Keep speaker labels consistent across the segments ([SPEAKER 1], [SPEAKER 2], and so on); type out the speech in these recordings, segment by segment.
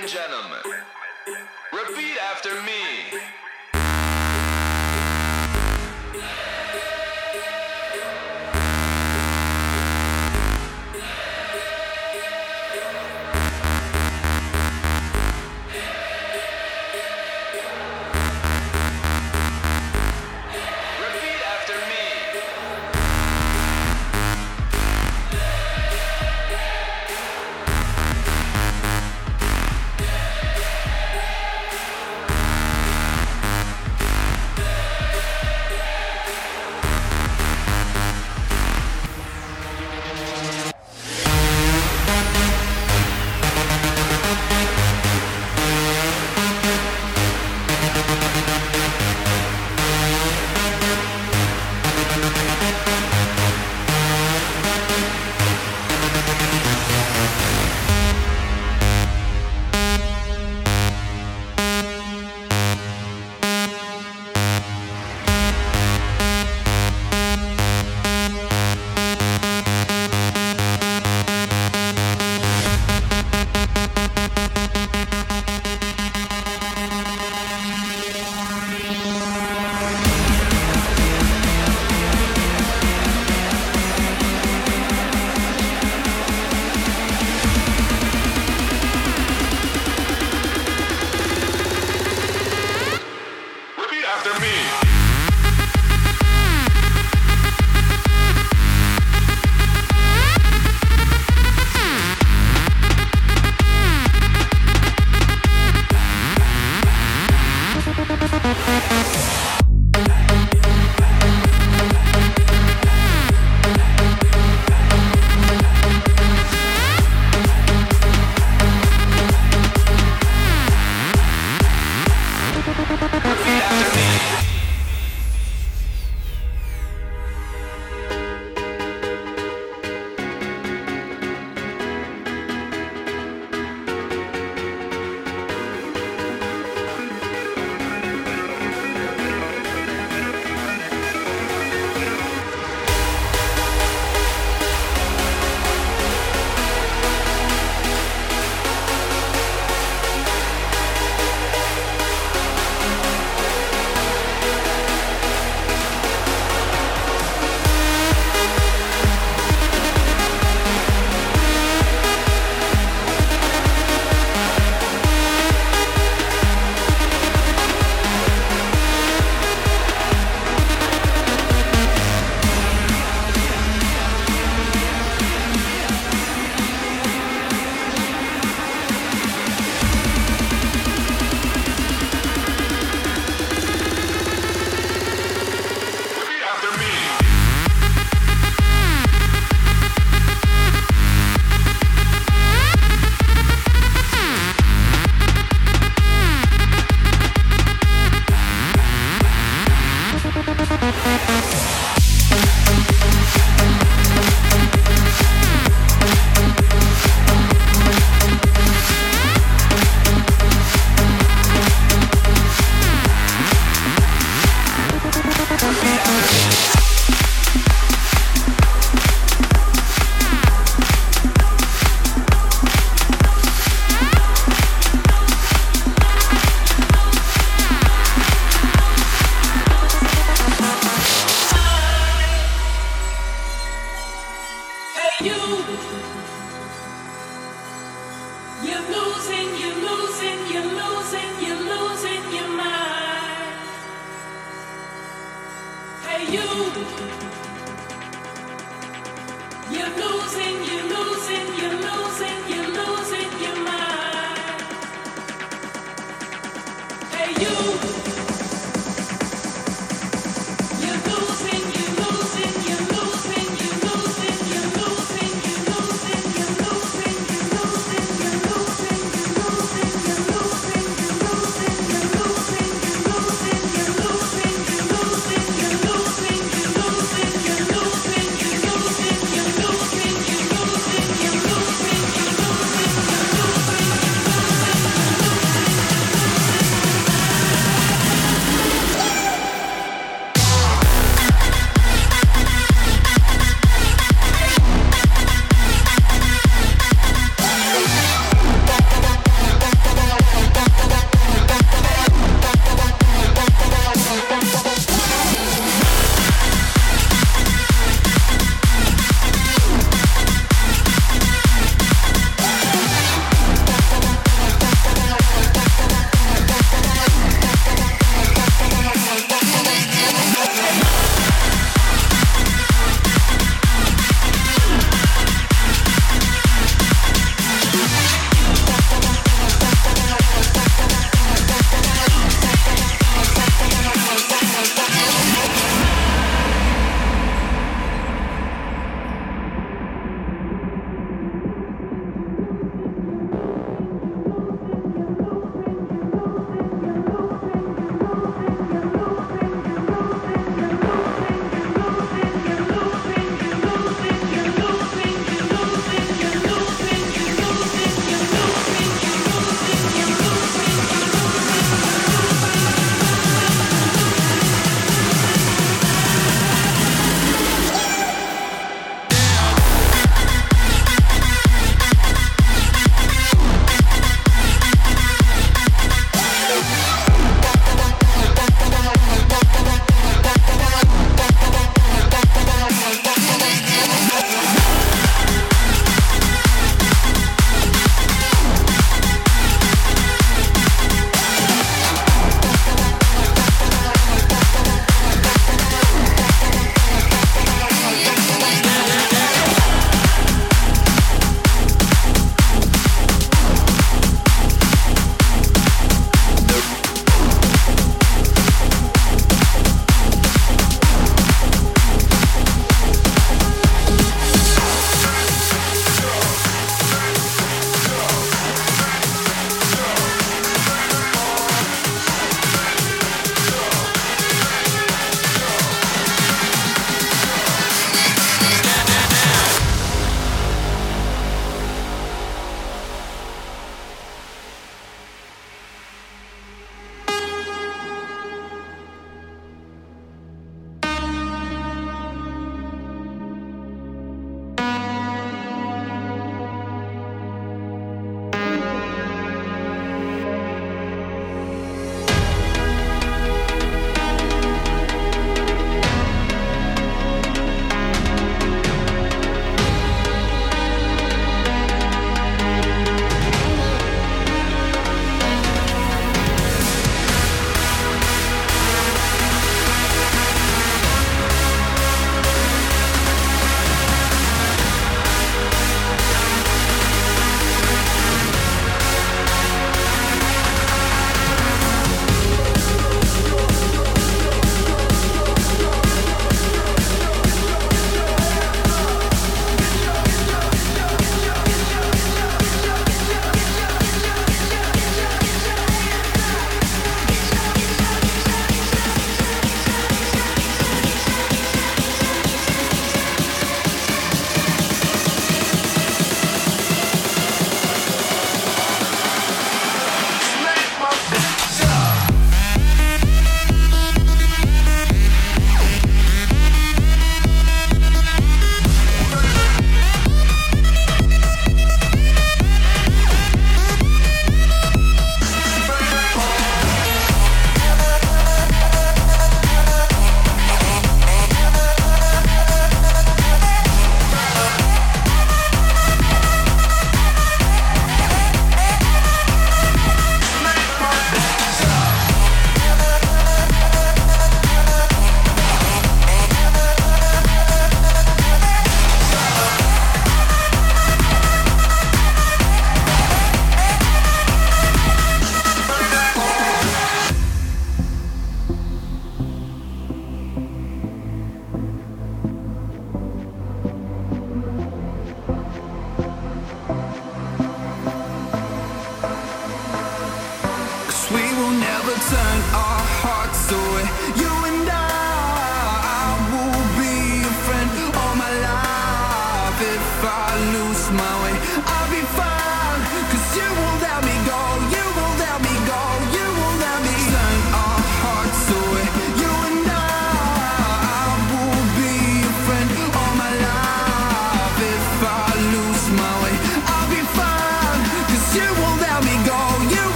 [SPEAKER 1] and gentlemen, repeat after me.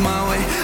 [SPEAKER 1] my way.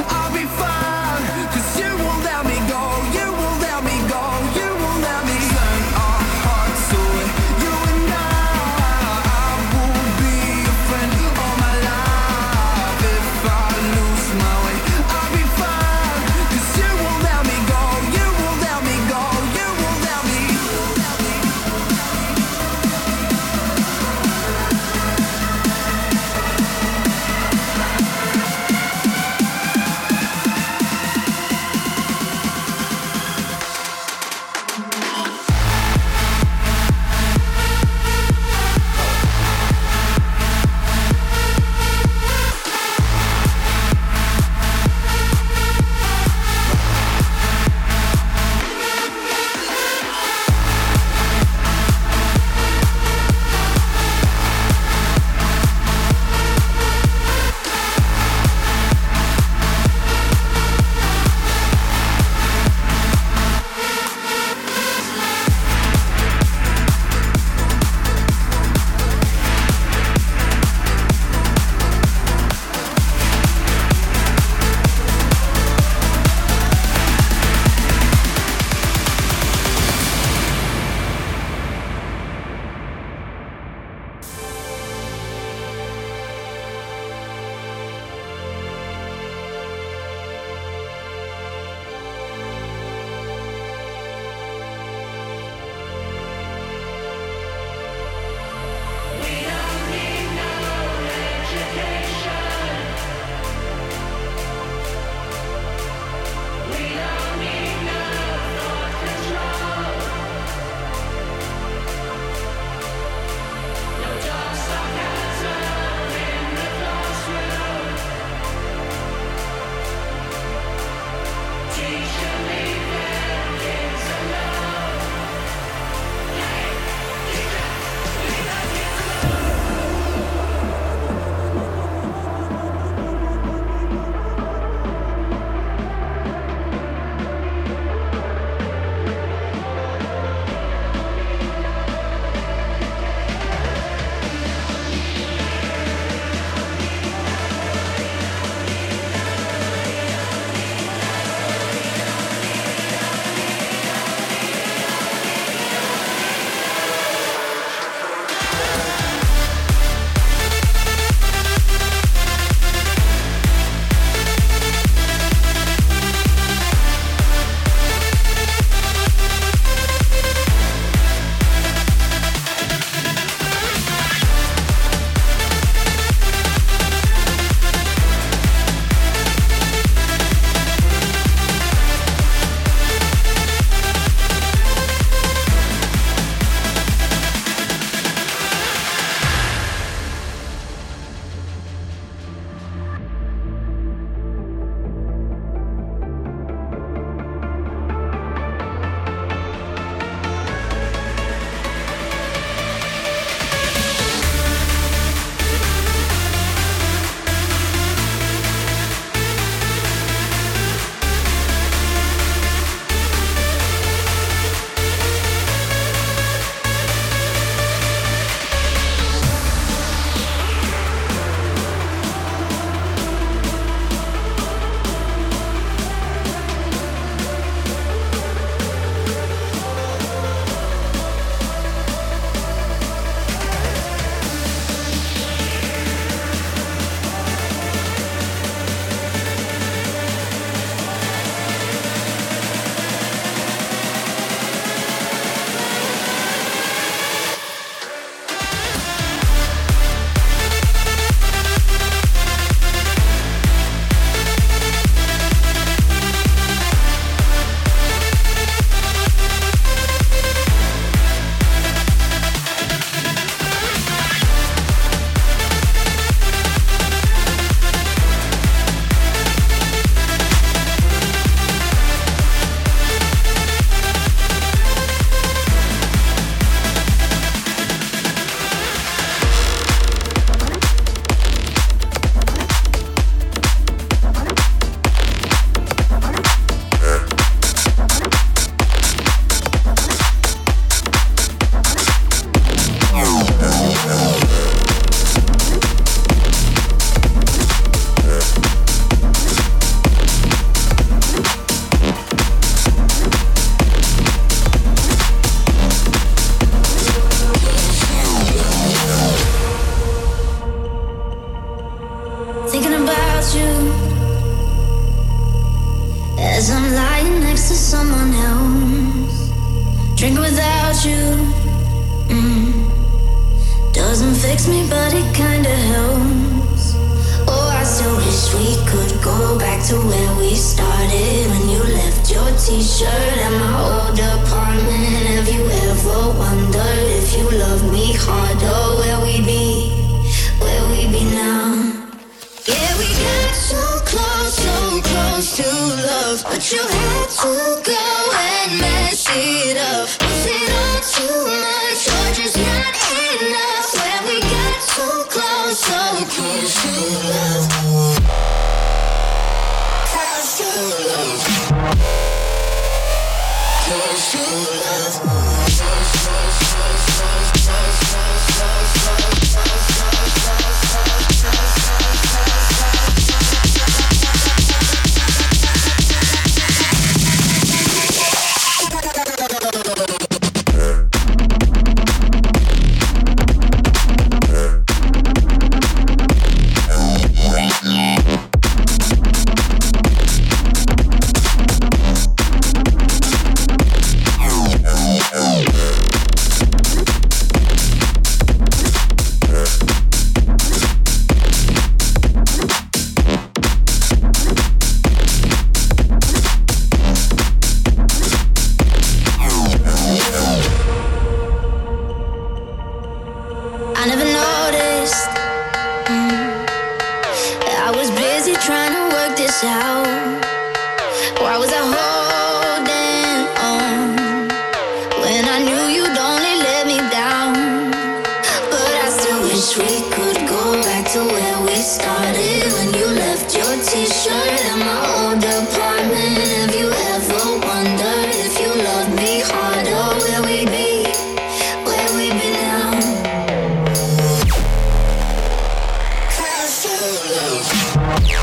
[SPEAKER 1] Cause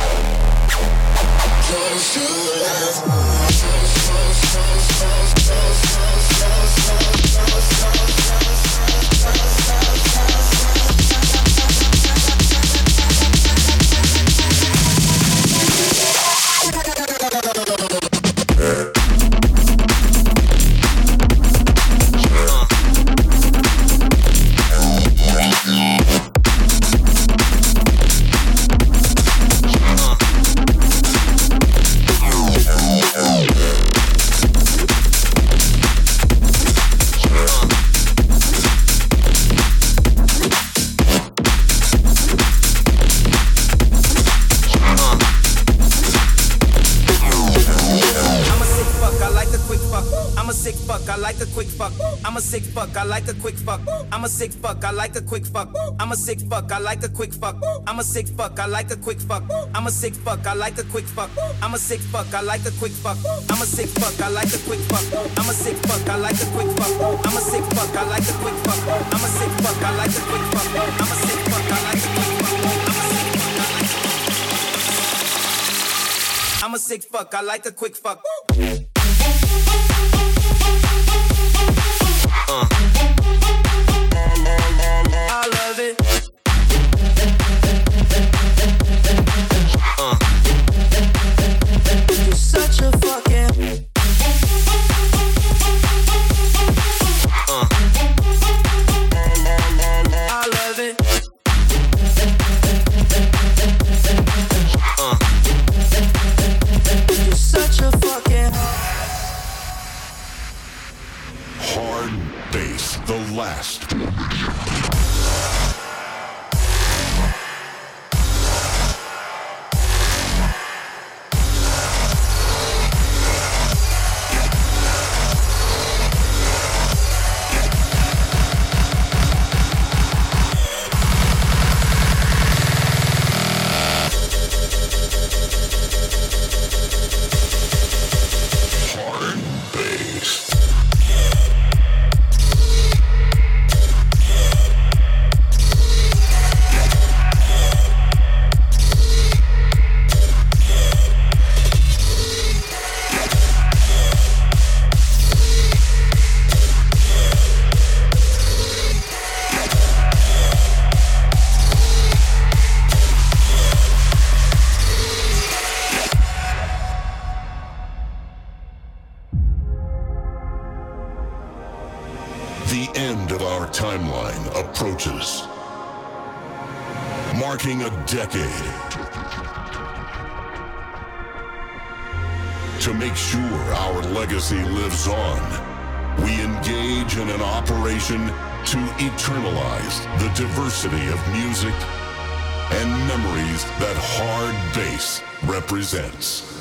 [SPEAKER 1] you love
[SPEAKER 2] fuck, I like a quick fuck. I'm a sick fuck, I like a quick fuck. I'm a sick fuck, I like a quick fuck. I'm a sick fuck, I like a quick fuck. I'm a sick fuck, I like a quick fuck. I'm a sick fuck, I like a quick fuck. I'm a sick fuck, I like a quick fuck. I'm a sick fuck, I like a quick fuck. I'm a sick fuck, I like a quick fuck. I'm a sick fuck, I like a quick fuck. I'm a sick fuck, I like a quick fuck. I'm a sick fuck, I like a quick fuck. Love. You're such a fucking. I love it. You're such a fucking.
[SPEAKER 3] Hard bass, the last. The end of our timeline approaches, marking a decade. To make sure our legacy lives on, we engage in an operation to eternalize the diversity of music and memories that hard bass represents.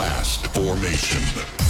[SPEAKER 3] Last formation.